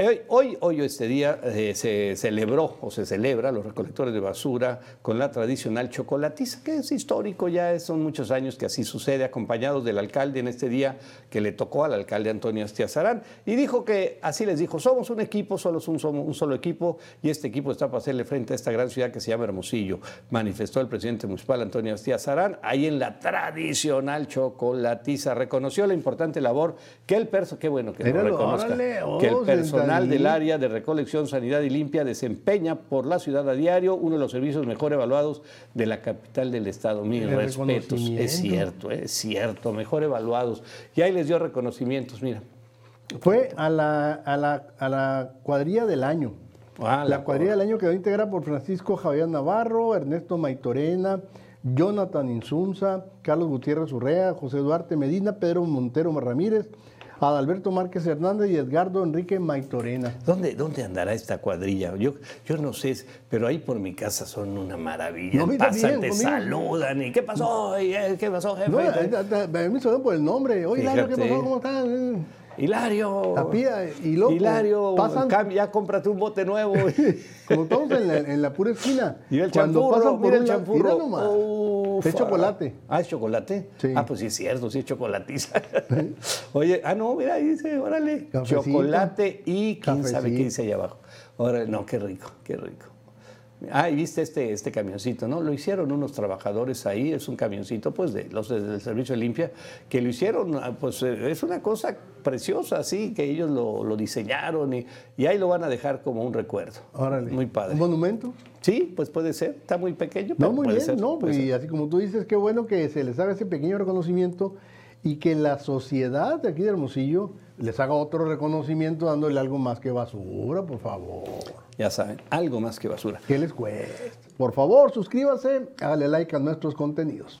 Eh, Hoy, hoy este día eh, se celebró o se celebra los recolectores de basura con la tradicional chocolatiza, que es histórico, ya son muchos años que así sucede, acompañados del alcalde en este día que le tocó al alcalde Antonio Astiazarán. Y dijo que, así les dijo, somos un equipo, solo es un, somos un solo equipo, y este equipo está para hacerle frente a esta gran ciudad que se llama Hermosillo, manifestó el presidente municipal Antonio Astiazarán, ahí en la tradicional chocolatiza. Reconoció la importante labor que el perso, qué bueno que lo Míralo, reconozca, órale, oh, que el personal sentadito. del área de recolección, sanidad y limpia desempeña por la ciudad a diario uno de los servicios mejor evaluados de la capital del estado. Mis respetos, es cierto, es cierto, mejor evaluados. Y ahí les dio reconocimientos, mira. Fue a la, a la, a la cuadrilla del año. Ah, la cuadrilla del año quedó integrada por Francisco Javier Navarro, Ernesto Maitorena, Jonathan Insunza, Carlos Gutiérrez Urrea, José Duarte Medina, Pedro Montero Ramírez, Adalberto Márquez Hernández y Edgardo Enrique Maitorena. ¿Dónde, ¿Dónde andará esta cuadrilla? Yo, yo no sé, pero ahí por mi casa son una maravilla. No, Pasan, te saludan y ¿qué pasó? ¿Y, eh, ¿Qué pasó, jefe? No, ahí está- está- a mí se dan por el nombre. Oye, Hilario, ¿qué pasó? ¿Cómo estás? Hilario. Tapía y loco. Hilario, Pasan- ya cómprate un bote nuevo. Como estamos en la, en la pura esquina. Y el Cuando champurro, pasan por mira el un lado- champurro. mira nomás. Ufa. Es chocolate. Ah, es chocolate. Sí. Ah, pues sí es cierto, sí es chocolatiza. Oye, ah, no, mira, dice, órale, Cafecito. chocolate y quién sabe qué dice ahí abajo. Órale, no, qué rico, qué rico. Ah, y viste este, este camioncito, ¿no? Lo hicieron unos trabajadores ahí, es un camioncito, pues, de los de- del servicio de limpia, que lo hicieron, ah, pues, eh, es una cosa preciosa, así, que ellos lo, lo diseñaron y, y ahí lo van a dejar como un recuerdo. Órale. Muy padre. ¿Un monumento? Sí, pues puede ser, está muy pequeño, pero No, muy puede bien, ser, ¿no? puede Y ser. así como tú dices, qué bueno que se les haga ese pequeño reconocimiento y que la sociedad de aquí de Hermosillo les haga otro reconocimiento dándole algo más que basura, por favor. Ya saben, algo más que basura. ¿Qué les cuesta? Por favor, suscríbase, hágale like a nuestros contenidos.